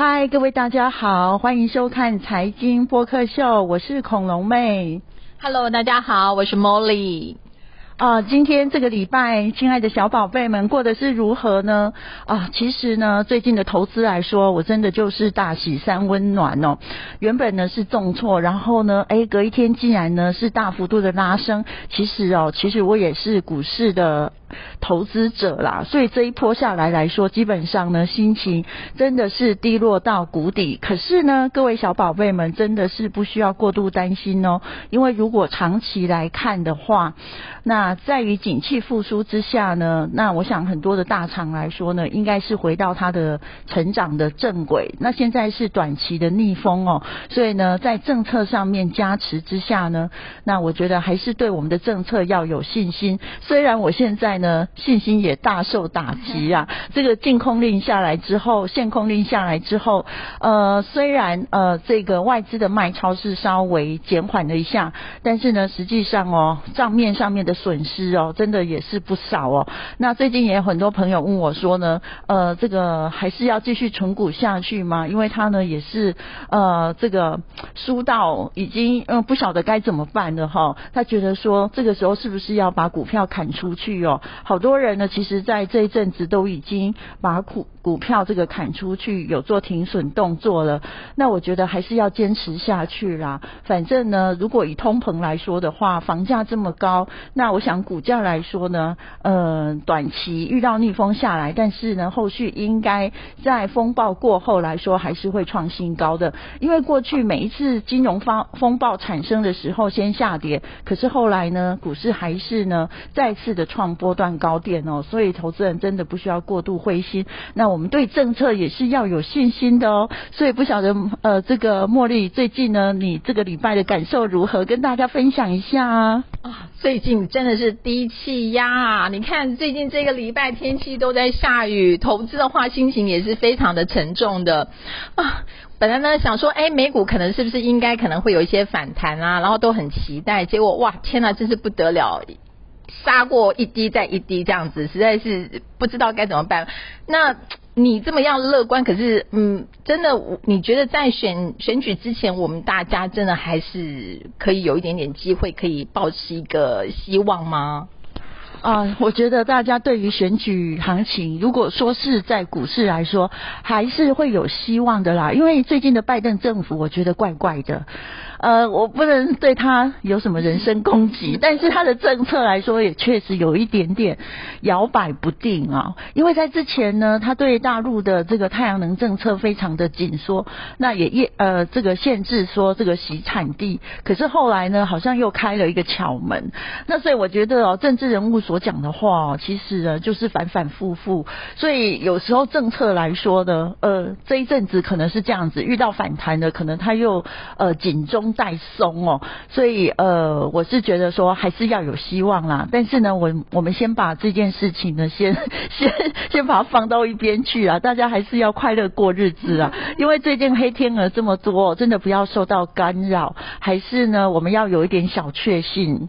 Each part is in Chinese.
嗨，各位大家好，欢迎收看财经播客秀，我是恐龙妹。Hello，大家好，我是 Molly。啊，今天这个礼拜，亲爱的小宝贝们过得是如何呢？啊，其实呢，最近的投资来说，我真的就是大喜三温暖哦。原本呢是重挫，然后呢，哎，隔一天竟然呢是大幅度的拉升。其实哦，其实我也是股市的投资者啦，所以这一波下来来说，基本上呢，心情真的是低落到谷底。可是呢，各位小宝贝们真的是不需要过度担心哦，因为如果长期来看的话，那在于景气复苏之下呢，那我想很多的大厂来说呢，应该是回到它的成长的正轨。那现在是短期的逆风哦，所以呢，在政策上面加持之下呢，那我觉得还是对我们的政策要有信心。虽然我现在呢信心也大受打击啊，这个禁空令下来之后，限空令下来之后，呃，虽然呃这个外资的卖超是稍微减缓了一下，但是呢，实际上哦，账面上面的损损失哦，真的也是不少哦。那最近也有很多朋友问我说呢，呃，这个还是要继续存股下去吗？因为他呢也是呃这个输到已经嗯不晓得该怎么办了哈。他觉得说这个时候是不是要把股票砍出去哦？好多人呢，其实在这一阵子都已经把股股票这个砍出去，有做停损动作了。那我觉得还是要坚持下去啦。反正呢，如果以通膨来说的话，房价这么高，那我想股价来说呢，呃，短期遇到逆风下来，但是呢，后续应该在风暴过后来说，还是会创新高的。因为过去每一次金融风风暴产生的时候，先下跌，可是后来呢，股市还是呢再次的创波段高点哦。所以投资人真的不需要过度灰心。那我我们对政策也是要有信心的哦。所以不晓得呃，这个茉莉最近呢，你这个礼拜的感受如何？跟大家分享一下啊。啊，最近真的是低气压啊！你看最近这个礼拜天气都在下雨，投资的话心情也是非常的沉重的啊。本来呢想说，哎，美股可能是不是应该可能会有一些反弹啊，然后都很期待，结果哇，天呐，真是不得了！杀过一滴再一滴这样子，实在是不知道该怎么办。那你这么样乐观，可是嗯，真的，你觉得在选选举之前，我们大家真的还是可以有一点点机会，可以保持一个希望吗？啊，我觉得大家对于选举行情，如果说是在股市来说，还是会有希望的啦。因为最近的拜登政府，我觉得怪怪的。呃，我不能对他有什么人身攻击，但是他的政策来说，也确实有一点点摇摆不定啊。因为在之前呢，他对大陆的这个太阳能政策非常的紧缩，那也业呃这个限制说这个洗产地，可是后来呢，好像又开了一个巧门。那所以我觉得哦，政治人物所讲的话哦，其实呢就是反反复复，所以有时候政策来说呢，呃这一阵子可能是这样子，遇到反弹的，可能他又呃紧中带松哦，所以呃我是觉得说还是要有希望啦。但是呢，我我们先把这件事情呢，先先先把它放到一边去啊，大家还是要快乐过日子啊，因为最近黑天鹅这么多，真的不要受到干扰，还是呢我们要有一点小确幸。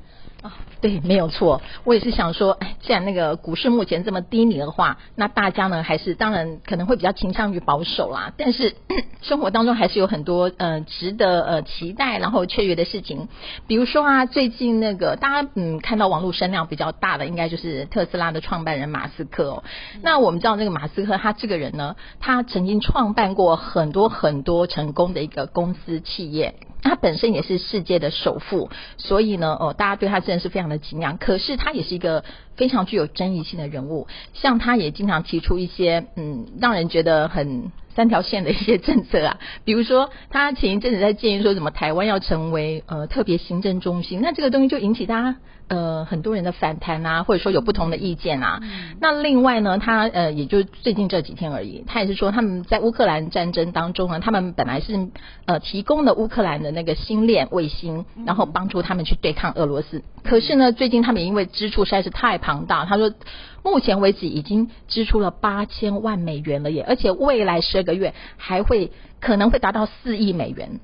对，没有错。我也是想说，哎，既然那个股市目前这么低迷的话，那大家呢还是当然可能会比较倾向于保守啦。但是 生活当中还是有很多呃值得呃期待然后雀跃的事情，比如说啊，最近那个大家嗯看到网络声量比较大的，应该就是特斯拉的创办人马斯克哦。那我们知道那个马斯克他这个人呢，他曾经创办过很多很多成功的一个公司企业。他本身也是世界的首富，所以呢，哦，大家对他真的是非常的敬仰。可是他也是一个非常具有争议性的人物，像他也经常提出一些嗯，让人觉得很三条线的一些政策啊。比如说，他前一阵子在建议说什么台湾要成为呃特别行政中心，那这个东西就引起大家呃很多人的反弹啊，或者说有不同的意见啊。那另外呢，他呃也就最近这几天而已，他也是说他们在乌克兰战争当中呢，他们本来是呃提供了乌克兰的那个星链卫星，然后帮助他们去对抗俄罗斯。可是呢，最近他们因为支出实在是太庞大，他说目前为止已经支出了八千万美元了耶，而且未来十二个月还会可能会达到四亿美元。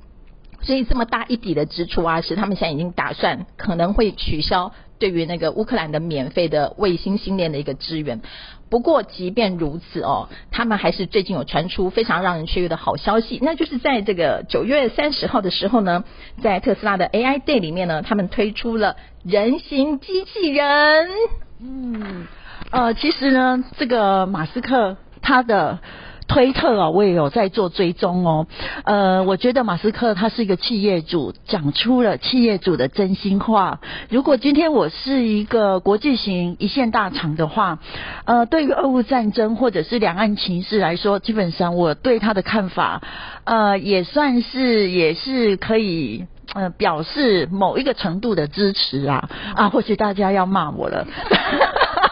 所以这么大一笔的支出啊，是他们现在已经打算可能会取消对于那个乌克兰的免费的卫星星链的一个支援。不过，即便如此哦，他们还是最近有传出非常让人雀跃的好消息，那就是在这个九月三十号的时候呢，在特斯拉的 AI Day 里面呢，他们推出了人形机器人。嗯，呃，其实呢，这个马斯克他的。推特啊，我也有在做追踪哦。呃，我觉得马斯克他是一个企业主，讲出了企业主的真心话。如果今天我是一个国际型一线大厂的话，呃，对于俄乌战争或者是两岸情势来说，基本上我对他的看法，呃，也算是也是可以呃表示某一个程度的支持啊啊，或许大家要骂我了。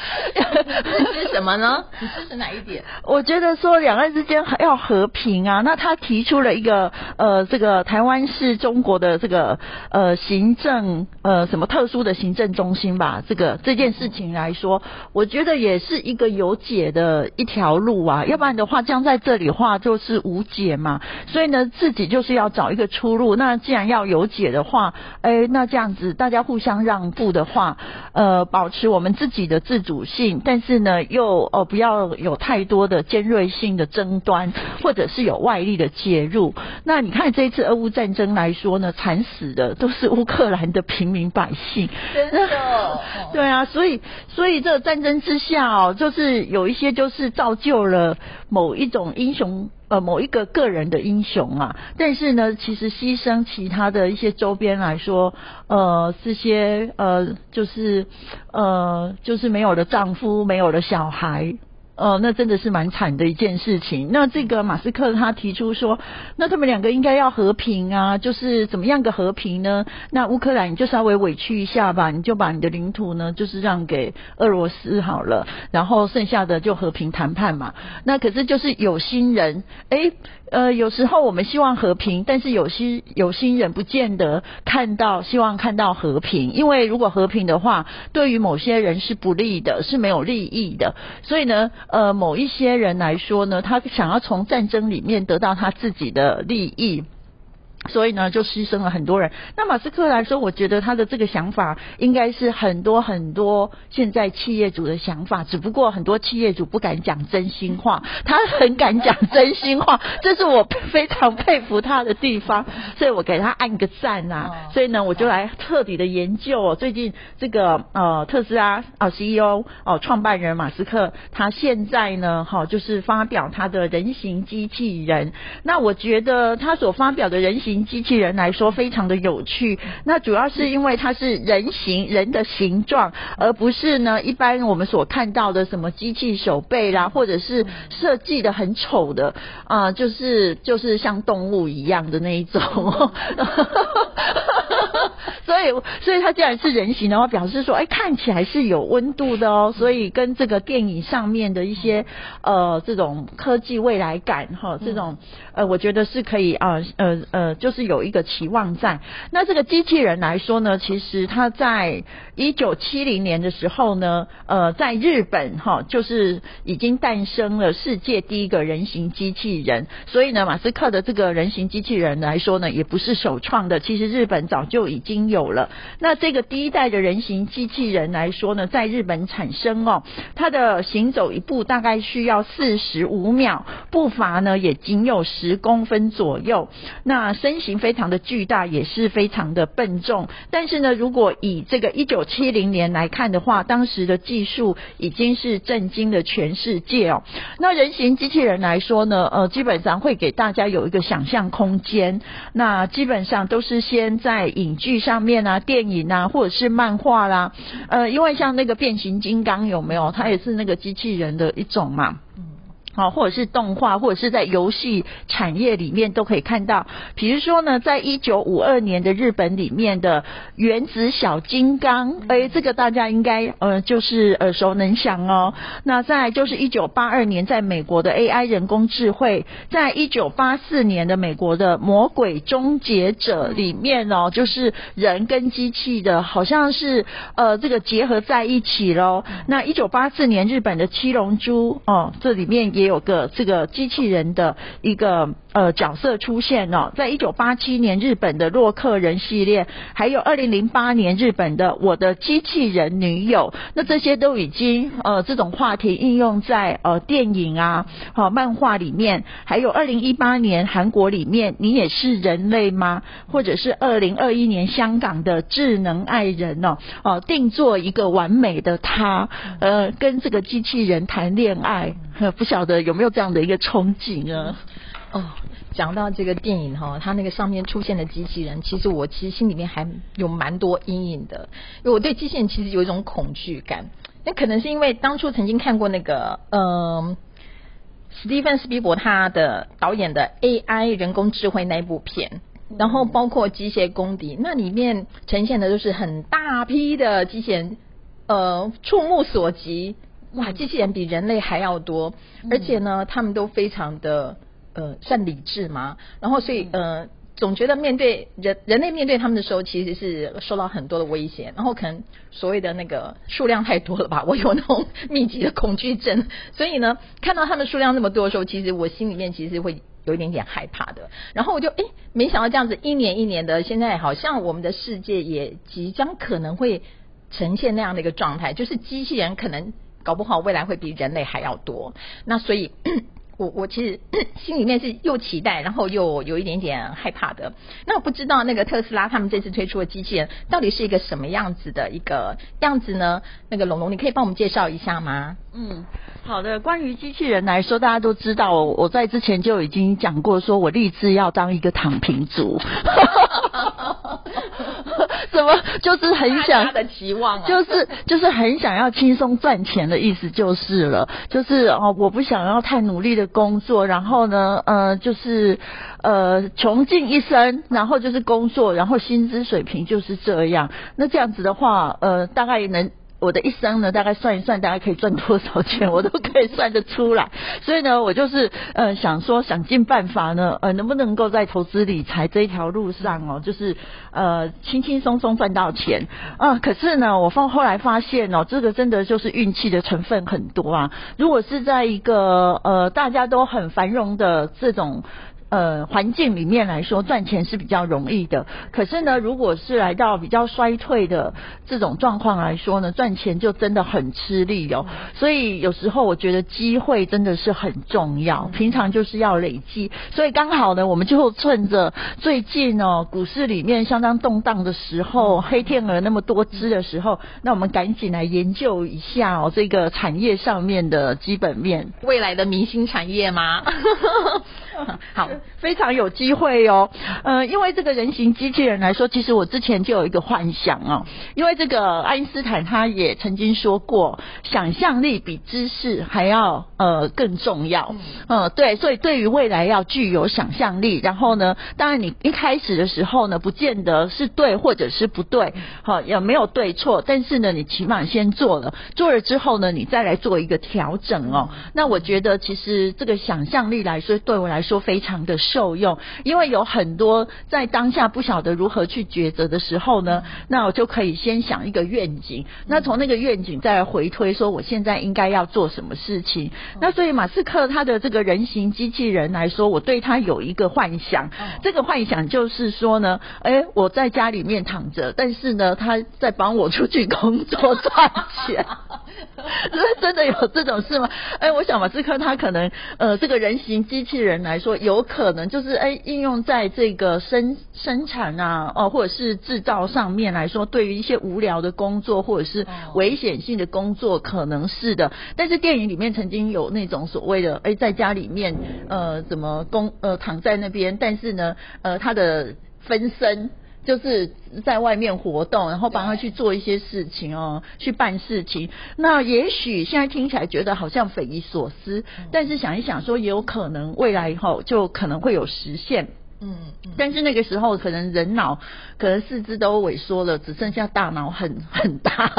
支持什么呢？你支持哪一点？我觉得说两岸之间要和平啊。那他提出了一个呃，这个台湾是中国的这个呃行政呃什么特殊的行政中心吧？这个这件事情来说，我觉得也是一个有解的一条路啊。要不然的话，将在这里话就是无解嘛。所以呢，自己就是要找一个出路。那既然要有解的话，哎，那这样子大家互相让步的话，呃，保持我们自己的自主性，但是呢，又哦不要有太多的尖锐性的争端，或者是有外力的介入。那你看这一次俄乌战争来说呢，惨死的都是乌克兰的平民百姓，真的，对啊，所以所以这个战争之下哦，就是有一些就是造就了某一种英雄。呃，某一个个人的英雄啊，但是呢，其实牺牲其他的一些周边来说，呃，这些呃，就是呃，就是没有了丈夫，没有了小孩。哦，那真的是蛮惨的一件事情。那这个马斯克他提出说，那他们两个应该要和平啊，就是怎么样个和平呢？那乌克兰你就稍微委屈一下吧，你就把你的领土呢，就是让给俄罗斯好了，然后剩下的就和平谈判嘛。那可是就是有心人，哎。呃，有时候我们希望和平，但是有些有心人不见得看到希望看到和平，因为如果和平的话，对于某些人是不利的，是没有利益的。所以呢，呃，某一些人来说呢，他想要从战争里面得到他自己的利益。所以呢，就牺牲了很多人。那马斯克来说，我觉得他的这个想法应该是很多很多现在企业主的想法，只不过很多企业主不敢讲真心话，他很敢讲真心话，这是我非常佩服他的地方，所以我给他按个赞啊。所以呢，我就来彻底的研究哦最近这个呃特斯拉啊 CEO 哦创办人马斯克，他现在呢哈就是发表他的人形机器人。那我觉得他所发表的人形机器人来说非常的有趣，那主要是因为它是人形人的形状，而不是呢一般我们所看到的什么机器手背啦，或者是设计的很丑的啊，就是就是像动物一样的那一种。所以，所以它既然是人形的话，表示说，哎，看起来是有温度的哦。所以跟这个电影上面的一些呃这种科技未来感哈，这种呃，我觉得是可以啊，呃呃，就是有一个期望在。那这个机器人来说呢，其实它在一九七零年的时候呢，呃，在日本哈，就是已经诞生了世界第一个人形机器人。所以呢，马斯克的这个人形机器人来说呢，也不是首创的，其实日本早就已经经。有了，那这个第一代的人形机器人来说呢，在日本产生哦，它的行走一步大概需要四十五秒，步伐呢也仅有十公分左右，那身形非常的巨大，也是非常的笨重。但是呢，如果以这个一九七零年来看的话，当时的技术已经是震惊了全世界哦。那人形机器人来说呢，呃，基本上会给大家有一个想象空间，那基本上都是先在影剧上面。啊，电影啊，或者是漫画啦，呃，因为像那个变形金刚有没有？它也是那个机器人的一种嘛。好，或者是动画，或者是在游戏产业里面都可以看到。比如说呢，在一九五二年的日本里面的原子小金刚，哎，这个大家应该呃就是耳熟能详哦。那再就是一九八二年在美国的 AI 人工智慧，在一九八四年的美国的魔鬼终结者里面哦，就是人跟机器的好像是呃这个结合在一起喽。那一九八四年日本的七龙珠哦，这里面。也也有个这个机器人的一个呃角色出现哦，在一九八七年日本的洛克人系列，还有二零零八年日本的我的机器人女友，那这些都已经呃这种话题应用在呃电影啊、好漫画里面，还有二零一八年韩国里面你也是人类吗？或者是二零二一年香港的智能爱人哦。哦定做一个完美的他，呃跟这个机器人谈恋爱，不晓得有没有这样的一个憧憬啊？哦，讲到这个电影哈，它那个上面出现的机器人，其实我其实心里面还有蛮多阴影的，因为我对机器人其实有一种恐惧感。那可能是因为当初曾经看过那个嗯，史蒂芬斯皮伯他的导演的 AI 人工智慧那一部片，然后包括机械公敌，那里面呈现的都是很大批的机器人，呃，触目所及，哇，机器人比人类还要多，而且呢，他们都非常的。呃，算理智嘛？然后所以呃，总觉得面对人人类面对他们的时候，其实是受到很多的威胁。然后可能所谓的那个数量太多了吧，我有那种密集的恐惧症。所以呢，看到他们数量那么多的时候，其实我心里面其实会有一点点害怕的。然后我就哎，没想到这样子一年一年的，现在好像我们的世界也即将可能会呈现那样的一个状态，就是机器人可能搞不好未来会比人类还要多。那所以。我我其实 心里面是又期待，然后又有一点点害怕的。那我不知道那个特斯拉他们这次推出的机器人到底是一个什么样子的一个样子呢？那个龙龙，你可以帮我们介绍一下吗？嗯，好的。关于机器人来说，大家都知道，我在之前就已经讲过，说我立志要当一个躺平族。怎么就是很想的期望，就是就是很想要轻松赚钱的意思就是了，就是哦，我不想要太努力的工作，然后呢，呃，就是呃穷尽一生，然后就是工作，然后薪资水平就是这样，那这样子的话，呃，大概能。我的一生呢，大概算一算，大概可以赚多少钱，我都可以算得出来。所以呢，我就是呃想说，想尽办法呢，呃，能不能够在投资理财这一条路上哦，就是呃轻轻松松赚到钱啊。可是呢，我放后来发现哦，这个真的就是运气的成分很多啊。如果是在一个呃大家都很繁荣的这种。呃，环境里面来说，赚钱是比较容易的。可是呢，如果是来到比较衰退的这种状况来说呢，赚钱就真的很吃力哦。所以有时候我觉得机会真的是很重要，平常就是要累积。所以刚好呢，我们就趁着最近哦，股市里面相当动荡的时候，黑天鹅那么多只的时候，那我们赶紧来研究一下哦，这个产业上面的基本面，未来的明星产业吗？好，非常有机会哦。呃，因为这个人形机器人来说，其实我之前就有一个幻想哦。因为这个爱因斯坦他也曾经说过，想象力比知识还要呃更重要。嗯，对，所以对于未来要具有想象力。然后呢，当然你一开始的时候呢，不见得是对或者是不对，好也没有对错。但是呢，你起码先做了，做了之后呢，你再来做一个调整哦。那我觉得其实这个想象力来说，对我来说。说非常的受用，因为有很多在当下不晓得如何去抉择的时候呢，那我就可以先想一个愿景，那从那个愿景再来回推，说我现在应该要做什么事情。那所以马斯克他的这个人形机器人来说，我对他有一个幻想，这个幻想就是说呢，哎，我在家里面躺着，但是呢，他在帮我出去工作赚钱。真的有这种事吗？哎，我想马斯克他可能呃，这个人形机器人来说，有可能就是哎，应用在这个生生产啊，哦，或者是制造上面来说，对于一些无聊的工作或者是危险性的工作，可能是的。但是电影里面曾经有那种所谓的哎，在家里面呃，怎么工呃躺在那边，但是呢呃，他的分身。就是在外面活动，然后帮他去做一些事情哦，去办事情。那也许现在听起来觉得好像匪夷所思，但是想一想说，也有可能未来以后就可能会有实现。嗯，但是那个时候可能人脑可能四肢都萎缩了，只剩下大脑很很大，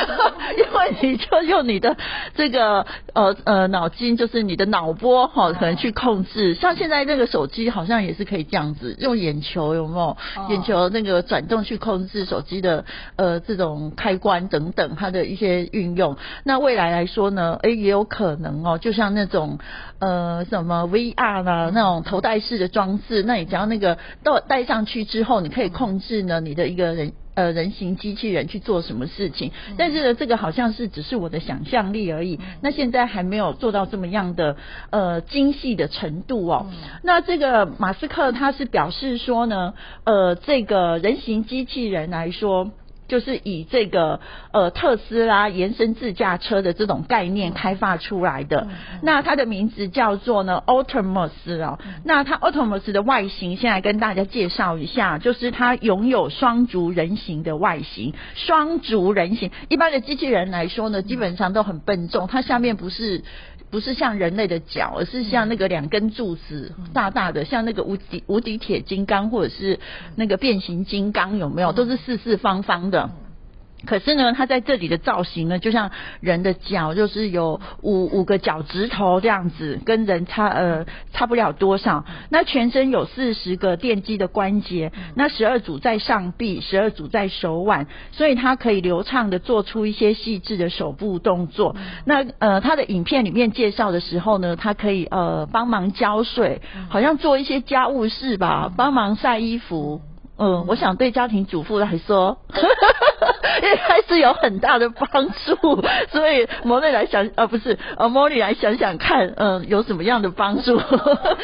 因为你就用你的这个呃呃脑筋，就是你的脑波哈，可能去控制。像现在那个手机好像也是可以这样子，用眼球有没有？眼球那个转动去控制手机的呃这种开关等等，它的一些运用。那未来来说呢，哎也有可能哦，就像那种呃什么 VR 啦那种头戴式的装置，那你。只要那个到戴上去之后，你可以控制呢你的一个人呃人形机器人去做什么事情。但是呢，这个好像是只是我的想象力而已。那现在还没有做到这么样的呃精细的程度哦。那这个马斯克他是表示说呢，呃，这个人形机器人来说。就是以这个呃特斯拉延伸自驾车的这种概念开发出来的，那它的名字叫做呢 Optimus 哦，那它 Optimus 的外形现在跟大家介绍一下，就是它拥有双足人形的外形，双足人形，一般的机器人来说呢，基本上都很笨重，它下面不是。不是像人类的脚，而是像那个两根柱子大大的，像那个无敌无敌铁金刚或者是那个变形金刚，有没有？都是四四方方的。可是呢，它在这里的造型呢，就像人的脚，就是有五五个脚趾头这样子，跟人差呃差不了多少。那全身有四十个电机的关节，那十二组在上臂，十二组在手腕，所以它可以流畅的做出一些细致的手部动作。那呃，它的影片里面介绍的时候呢，它可以呃帮忙浇水，好像做一些家务事吧，帮忙晒衣服。嗯，我想对家庭主妇来说，应该是有很大的帮助。所以莫莉来想，呃，不是，呃，莫莉来想想看，嗯，有什么样的帮助？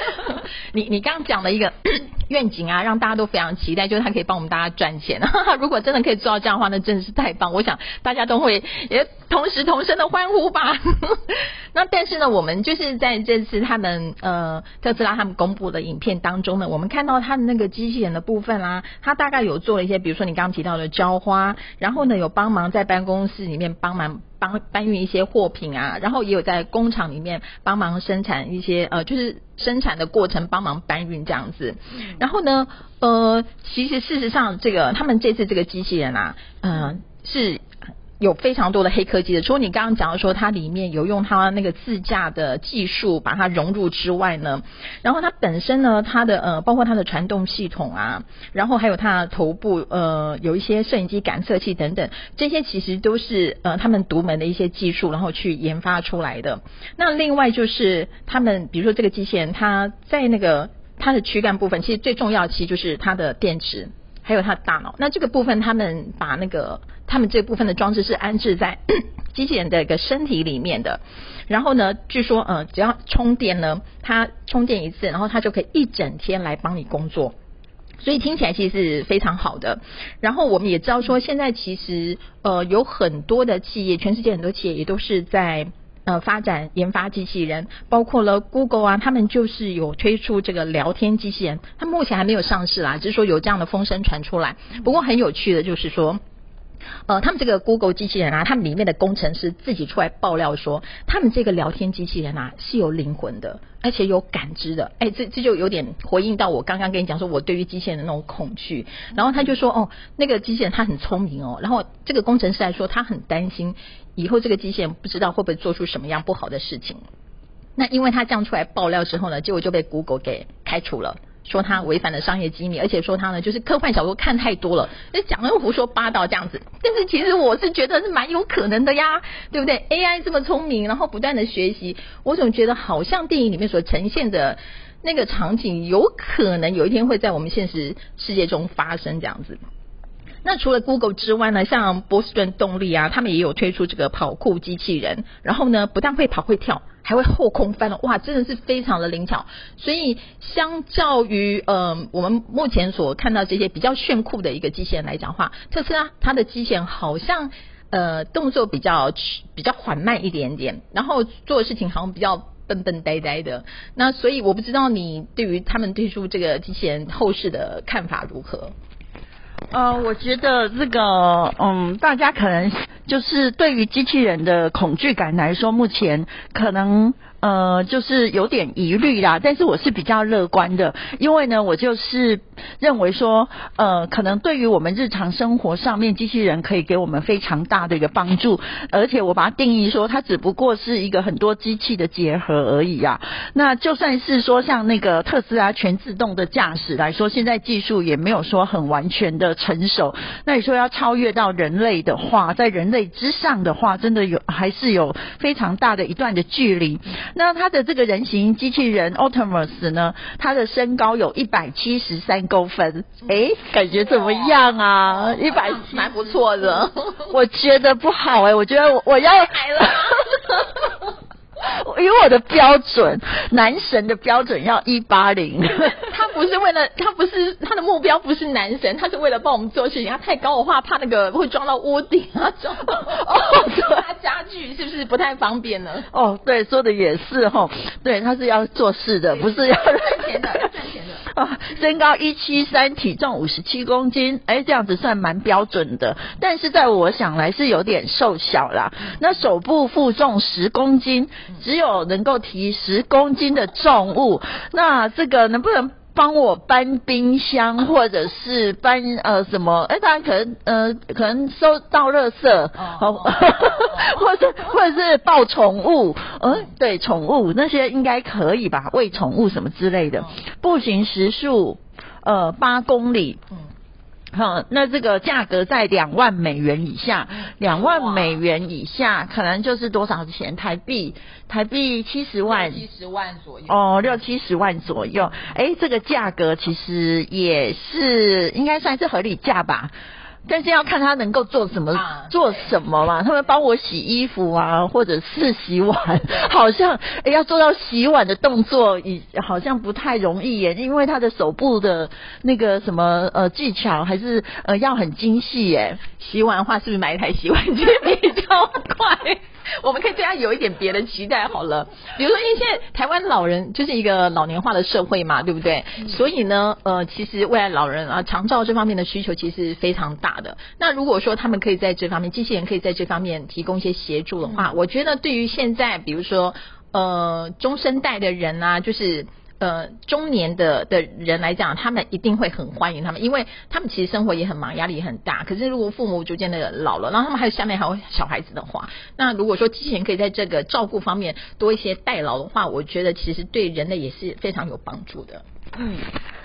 你你刚讲了一个 愿景啊，让大家都非常期待，就是他可以帮我们大家赚钱。如果真的可以做到这样的话，那真的是太棒。我想大家都会也同时同声的欢呼吧。那但是呢，我们就是在这次他们呃特斯拉他们公布的影片当中呢，我们看到他的那个机器人的部分啦。他大概有做了一些，比如说你刚刚提到的浇花，然后呢有帮忙在办公室里面帮忙帮搬运一些货品啊，然后也有在工厂里面帮忙生产一些呃，就是生产的过程帮忙搬运这样子。然后呢，呃，其实事实上这个他们这次这个机器人啊，嗯，是。有非常多的黑科技的，除了你刚刚讲的说它里面有用它那个自驾的技术把它融入之外呢，然后它本身呢，它的呃，包括它的传动系统啊，然后还有它的头部呃，有一些摄影机感测器等等，这些其实都是呃他们独门的一些技术，然后去研发出来的。那另外就是他们，比如说这个机器人，它在那个它的躯干部分，其实最重要其实就是它的电池。还有它的大脑，那这个部分他们把那个他们这部分的装置是安置在 机器人的一个身体里面的，然后呢，据说呃只要充电呢，它充电一次，然后它就可以一整天来帮你工作，所以听起来其实是非常好的。然后我们也知道说，现在其实呃有很多的企业，全世界很多企业也都是在。呃，发展研发机器人，包括了 Google 啊，他们就是有推出这个聊天机器人，它目前还没有上市啦，只是说有这样的风声传出来。不过很有趣的就是说。呃，他们这个 Google 机器人啊，他们里面的工程师自己出来爆料说，他们这个聊天机器人啊是有灵魂的，而且有感知的。哎，这这就有点回应到我刚刚跟你讲说，我对于机器人的那种恐惧。然后他就说，哦，那个机器人它很聪明哦。然后这个工程师来说，他很担心以后这个机器人不知道会不会做出什么样不好的事情。那因为他这样出来爆料之后呢，结果就被 Google 给开除了。说他违反了商业机密，而且说他呢就是科幻小说看太多了，那讲的胡说八道这样子。但是其实我是觉得是蛮有可能的呀，对不对？AI 这么聪明，然后不断的学习，我总觉得好像电影里面所呈现的那个场景，有可能有一天会在我们现实世界中发生这样子。那除了 Google 之外呢，像波士顿动力啊，他们也有推出这个跑酷机器人，然后呢不但会跑会跳。还会后空翻了，哇，真的是非常的灵巧。所以相较于呃我们目前所看到这些比较炫酷的一个机器人来讲话，特斯拉它的机器人好像呃动作比较比较缓慢一点点，然后做的事情好像比较笨笨呆呆的。那所以我不知道你对于他们推出这个机器人后市的看法如何？呃，我觉得这个，嗯，大家可能就是对于机器人的恐惧感来说，目前可能。呃，就是有点疑虑啦，但是我是比较乐观的，因为呢，我就是认为说，呃，可能对于我们日常生活上面，机器人可以给我们非常大的一个帮助，而且我把它定义说，它只不过是一个很多机器的结合而已啊。那就算是说像那个特斯拉全自动的驾驶来说，现在技术也没有说很完全的成熟。那你说要超越到人类的话，在人类之上的话，真的有还是有非常大的一段的距离。那他的这个人形机器人 Optimus 呢，他的身高有一百七十三公分，哎，感觉怎么样啊？一百蛮不错的，我觉得不好哎，我觉得我我要 来了。以我的标准，男神的标准要一八零。他不是为了，他不是他的目标不是男神，他是为了帮我们做事情。他太高的话，怕那个会撞到屋顶啊，撞到 哦，他家具是不是不太方便呢？哦，对，说的也是哈。对，他是要做事的，不是要赚钱的，赚钱的。身高一七三，体重五十七公斤，哎，这样子算蛮标准的。但是在我想来是有点瘦小啦。那手部负重十公斤。只有能够提十公斤的重物，那这个能不能帮我搬冰箱，或者是搬呃什么？哎，当然可能呃可能收到垃圾，或者或者是抱宠物，嗯，对，宠物那些应该可以吧？喂宠物什么之类的，步行时速呃八公里。好，那这个价格在两万美元以下，两万美元以下可能就是多少钱？台币，台币七十万，七十万左右。哦，六七十万左右。哎，这个价格其实也是应该算是合理价吧。但是要看他能够做什么，做什么嘛？他们帮我洗衣服啊，或者是洗碗，好像要做到洗碗的动作，也好像不太容易耶。因为他的手部的那个什么呃技巧，还是呃要很精细耶。洗碗的话，是不是买一台洗碗机比较快？我们可以对他有一点别的期待好了，比如说，因为现在台湾老人就是一个老年化的社会嘛，对不对？所以呢，呃，其实未来老人啊，长照这方面的需求其实非常大的。那如果说他们可以在这方面，机器人可以在这方面提供一些协助的话，我觉得对于现在，比如说呃中生代的人啊，就是。呃，中年的的人来讲，他们一定会很欢迎他们，因为他们其实生活也很忙，压力也很大。可是如果父母逐渐的老了，然后他们还有下面还有小孩子的话，那如果说机器人可以在这个照顾方面多一些代劳的话，我觉得其实对人类也是非常有帮助的。嗯，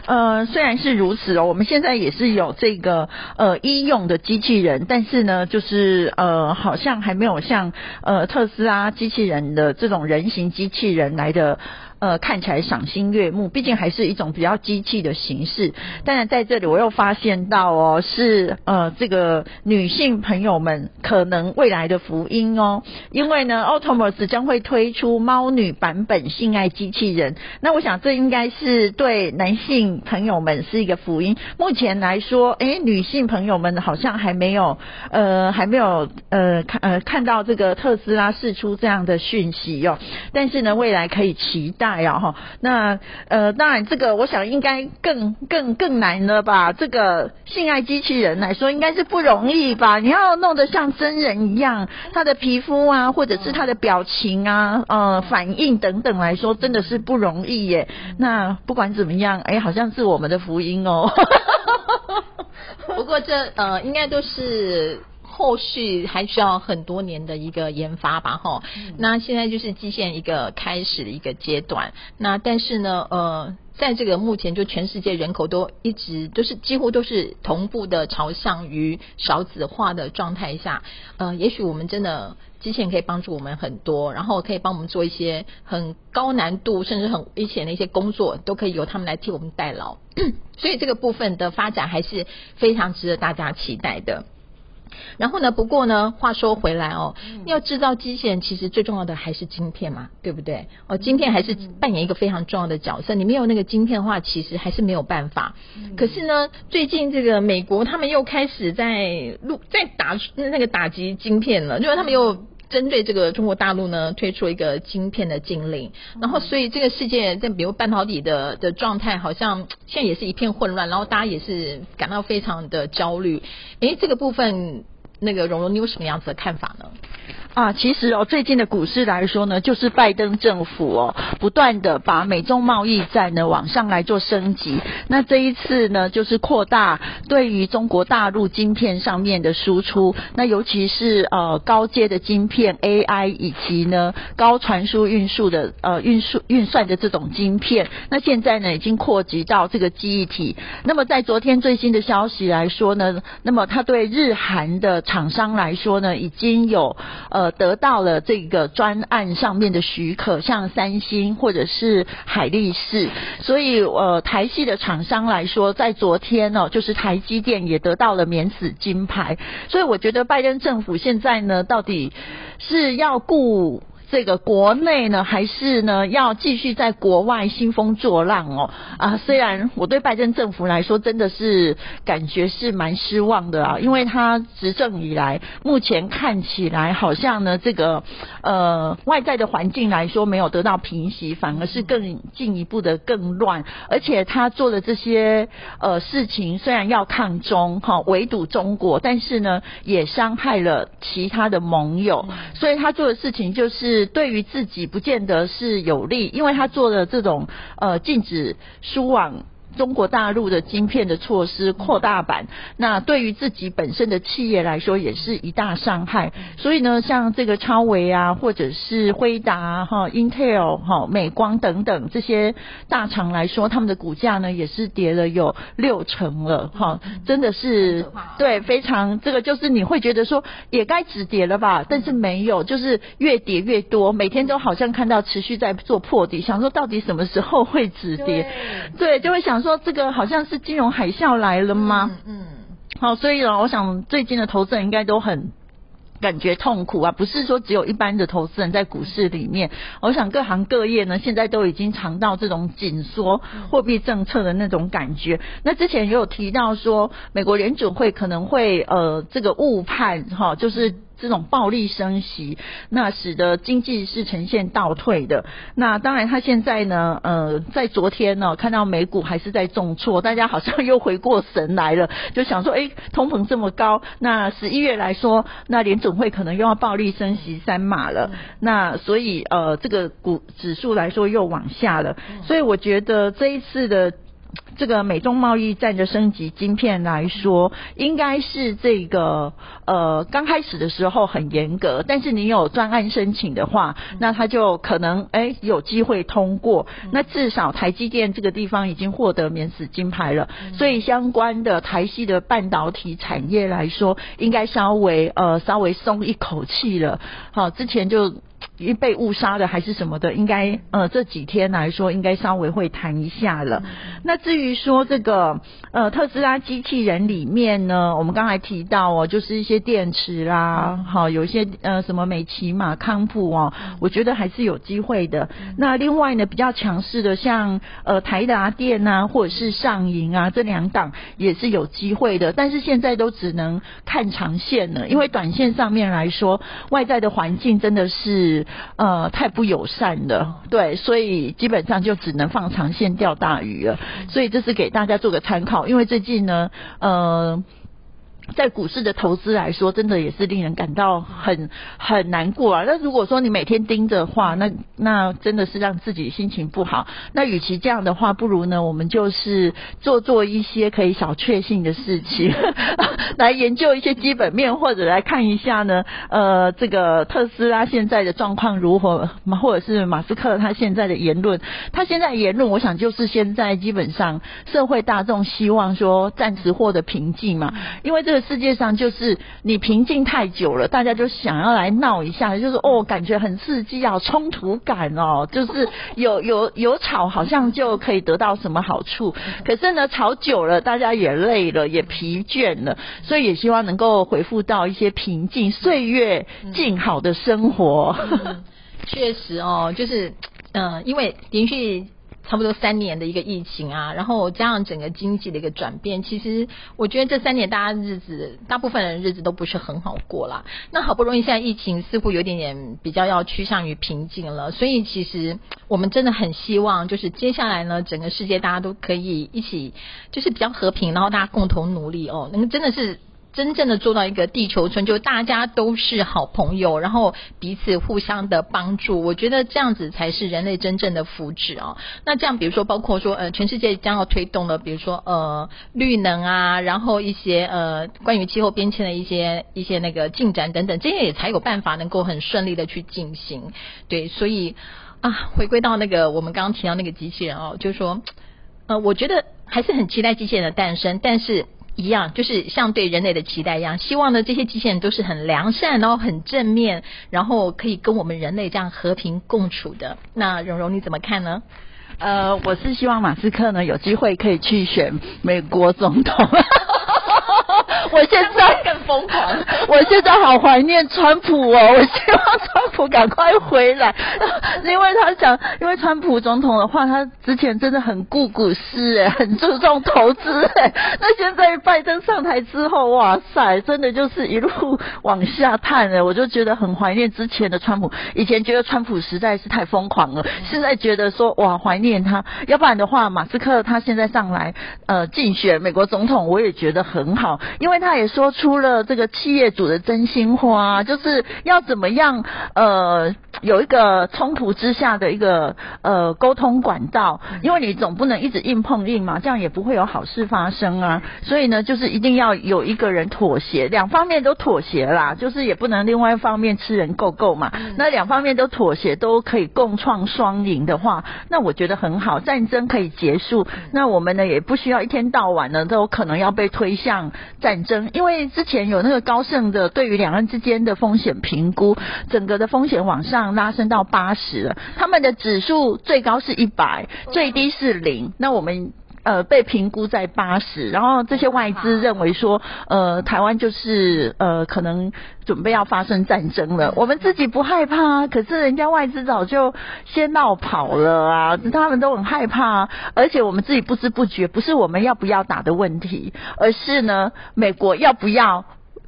呃，虽然是如此哦，我们现在也是有这个呃医用的机器人，但是呢，就是呃，好像还没有像呃特斯拉机器人的这种人形机器人来的。呃，看起来赏心悦目，毕竟还是一种比较机器的形式。当然，在这里我又发现到哦，是呃，这个女性朋友们可能未来的福音哦，因为呢，Optimus 将会推出猫女版本性爱机器人。那我想，这应该是对男性朋友们是一个福音。目前来说，哎，女性朋友们好像还没有呃，还没有呃看呃看到这个特斯拉释出这样的讯息哟。但是呢，未来可以期待。大呀哈，那呃，当然这个我想应该更更更难了吧？这个性爱机器人来说，应该是不容易吧？你要弄得像真人一样，他的皮肤啊，或者是他的表情啊，呃，反应等等来说，真的是不容易耶。那不管怎么样，哎，好像是我们的福音哦。不过这呃，应该都是。后续还需要很多年的一个研发吧，哈。那现在就是基线一个开始的一个阶段。那但是呢，呃，在这个目前就全世界人口都一直都是几乎都是同步的朝向于少子化的状态下，呃，也许我们真的机器人可以帮助我们很多，然后可以帮我们做一些很高难度甚至很危险的一些工作，都可以由他们来替我们代劳。所以这个部分的发展还是非常值得大家期待的。然后呢？不过呢，话说回来哦，要制造机器人，其实最重要的还是晶片嘛，对不对？哦，晶片还是扮演一个非常重要的角色。你没有那个晶片的话，其实还是没有办法。可是呢，最近这个美国他们又开始在录在打那个打击晶片了，因为他们又针对这个中国大陆呢推出一个晶片的禁令。然后，所以这个世界在比如半导体的的状态，好像现在也是一片混乱，然后大家也是感到非常的焦虑。诶，这个部分。那个蓉蓉，你有什么样子的看法呢？啊，其实哦，最近的股市来说呢，就是拜登政府哦，不断的把美中贸易战呢往上来做升级。那这一次呢，就是扩大对于中国大陆晶片上面的输出。那尤其是呃高阶的晶片 AI 以及呢高传输运输的呃运输运算的这种晶片。那现在呢已经扩及到这个记忆体。那么在昨天最新的消息来说呢，那么它对日韩的厂商来说呢，已经有呃。得到了这个专案上面的许可，像三星或者是海力士，所以呃台系的厂商来说，在昨天呢，就是台积电也得到了免死金牌，所以我觉得拜登政府现在呢，到底是要顾。这个国内呢，还是呢要继续在国外兴风作浪哦啊！虽然我对拜登政府来说真的是感觉是蛮失望的啊，因为他执政以来，目前看起来好像呢这个呃外在的环境来说没有得到平息，反而是更进一步的更乱，而且他做的这些呃事情虽然要抗中哈围堵中国，但是呢也伤害了其他的盟友，所以他做的事情就是。对于自己不见得是有利，因为他做的这种呃禁止输往。中国大陆的晶片的措施扩大版，那对于自己本身的企业来说也是一大伤害。所以呢，像这个超维啊，或者是辉达哈、Intel 哈、美光等等这些大厂来说，他们的股价呢也是跌了有六成了哈，真的是对非常这个就是你会觉得说也该止跌了吧，但是没有，就是越跌越多，每天都好像看到持续在做破底，想说到底什么时候会止跌？对，就会想。说这个好像是金融海啸来了吗？嗯，好，所以呢，我想最近的投资人应该都很感觉痛苦啊，不是说只有一般的投资人在股市里面，我想各行各业呢，现在都已经尝到这种紧缩货币政策的那种感觉。那之前也有提到说，美国联准会可能会呃这个误判哈，就是。这种暴力升息，那使得经济是呈现倒退的。那当然，它现在呢，呃，在昨天呢，看到美股还是在重挫，大家好像又回过神来了，就想说，哎，通膨这么高，那十一月来说，那联总会可能又要暴力升息三码了。那所以，呃，这个股指数来说又往下了。所以我觉得这一次的。这个美中贸易战的升级，晶片来说，应该是这个呃刚开始的时候很严格，但是你有专案申请的话，那他就可能哎有机会通过。那至少台积电这个地方已经获得免死金牌了，所以相关的台系的半导体产业来说，应该稍微呃稍微松一口气了。好，之前就。因为被误杀的还是什么的，应该呃这几天来说，应该稍微会谈一下了。那至于说这个呃特斯拉机器人里面呢，我们刚才提到哦，就是一些电池啦，好有一些呃什么美骑马康普哦，我觉得还是有机会的。那另外呢，比较强势的像呃台达电啊，或者是上银啊这两档也是有机会的，但是现在都只能看长线了，因为短线上面来说，外在的环境真的是。呃，太不友善了，对，所以基本上就只能放长线钓大鱼了。所以这是给大家做个参考，因为最近呢，呃。在股市的投资来说，真的也是令人感到很很难过啊。那如果说你每天盯着的话，那那真的是让自己心情不好。那与其这样的话，不如呢，我们就是做做一些可以小确幸的事情，来研究一些基本面，或者来看一下呢，呃，这个特斯拉现在的状况如何，或者是马斯克他现在的言论。他现在言论，我想就是现在基本上社会大众希望说暂时获得平静嘛，因为这。这世界上就是你平静太久了，大家就想要来闹一下，就是哦，感觉很刺激啊，冲突感哦，就是有有有吵，好像就可以得到什么好处。可是呢，吵久了，大家也累了，也疲倦了，所以也希望能够回复到一些平静、岁月静好的生活。确实哦，就是嗯，因为连续。差不多三年的一个疫情啊，然后加上整个经济的一个转变，其实我觉得这三年大家日子，大部分人日子都不是很好过啦。那好不容易现在疫情似乎有点点比较要趋向于平静了，所以其实我们真的很希望，就是接下来呢，整个世界大家都可以一起，就是比较和平，然后大家共同努力哦，那么真的是。真正的做到一个地球村，就大家都是好朋友，然后彼此互相的帮助。我觉得这样子才是人类真正的福祉啊。那这样，比如说包括说，呃，全世界将要推动的，比如说呃，绿能啊，然后一些呃，关于气候变迁的一些一些那个进展等等，这些也才有办法能够很顺利的去进行。对，所以啊，回归到那个我们刚刚提到那个机器人哦，就是说，呃，我觉得还是很期待机器人的诞生，但是。一样，就是像对人类的期待一样，希望呢这些机器人都是很良善，然后很正面，然后可以跟我们人类这样和平共处的。那蓉蓉你怎么看呢？呃，我是希望马斯克呢有机会可以去选美国总统。我现在更疯狂，我现在好怀念川普哦！我希望川普赶快回来，因为他想，因为川普总统的话，他之前真的很顾股市，哎，很注重投资，哎，那现在拜登上台之后，哇塞，真的就是一路往下探了。我就觉得很怀念之前的川普，以前觉得川普实在是太疯狂了，现在觉得说哇怀念他，要不然的话，马斯克他现在上来呃竞选美国总统，我也觉得很好，因为。他也说出了这个企业主的真心话，就是要怎么样呃有一个冲突之下的一个呃沟通管道，因为你总不能一直硬碰硬嘛，这样也不会有好事发生啊。所以呢，就是一定要有一个人妥协，两方面都妥协啦，就是也不能另外一方面吃人够够嘛。那两方面都妥协，都可以共创双赢的话，那我觉得很好，战争可以结束。那我们呢也不需要一天到晚呢都可能要被推向战。争，因为之前有那个高盛的对于两岸之间的风险评估，整个的风险往上拉升到八十了，他们的指数最高是一百，最低是零。那我们呃被评估在八十，然后这些外资认为说，呃台湾就是呃可能准备要发生战争了，我们自己不害怕，可是人家外资早就先闹跑了啊，他们都很害怕，而且我们自己不知不觉，不是我们要不要打的问题，而是呢美国要不要。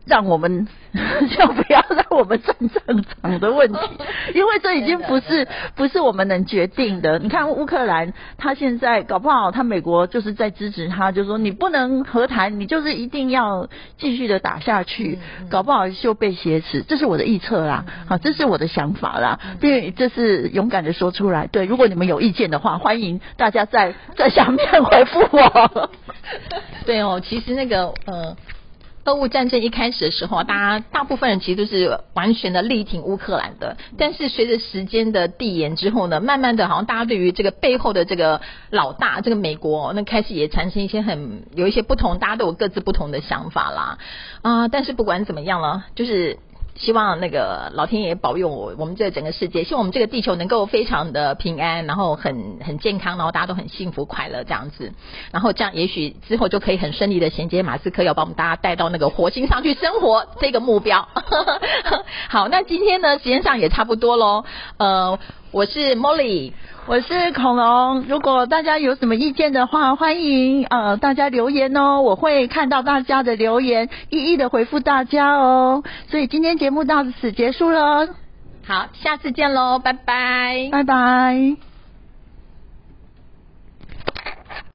让我们 就不要让我们战正场的问题，因为这已经不是不是我们能决定的。你看乌克兰，他现在搞不好他美国就是在支持他，就说你不能和谈，你就是一定要继续的打下去，搞不好就被挟持。这是我的预测啦，好，这是我的想法啦，并这是勇敢的说出来。对，如果你们有意见的话，欢迎大家在在下面回复我。对哦，其实那个呃。俄乌战争一开始的时候，大家大部分人其实都是完全的力挺乌克兰的。但是随着时间的递延之后呢，慢慢的，好像大家对于这个背后的这个老大，这个美国，那开始也产生一些很有一些不同，大家都有各自不同的想法啦。啊，但是不管怎么样了，就是。希望那个老天爷保佑我，我们这整个世界，希望我们这个地球能够非常的平安，然后很很健康，然后大家都很幸福快乐这样子，然后这样也许之后就可以很顺利的衔接马斯克要把我们大家带到那个火星上去生活这个目标。好，那今天呢时间上也差不多喽，呃，我是 Molly。我是恐龙，如果大家有什么意见的话，欢迎呃大家留言哦，我会看到大家的留言，一一的回复大家哦。所以今天节目到此结束了，好，下次见喽，拜拜，拜拜。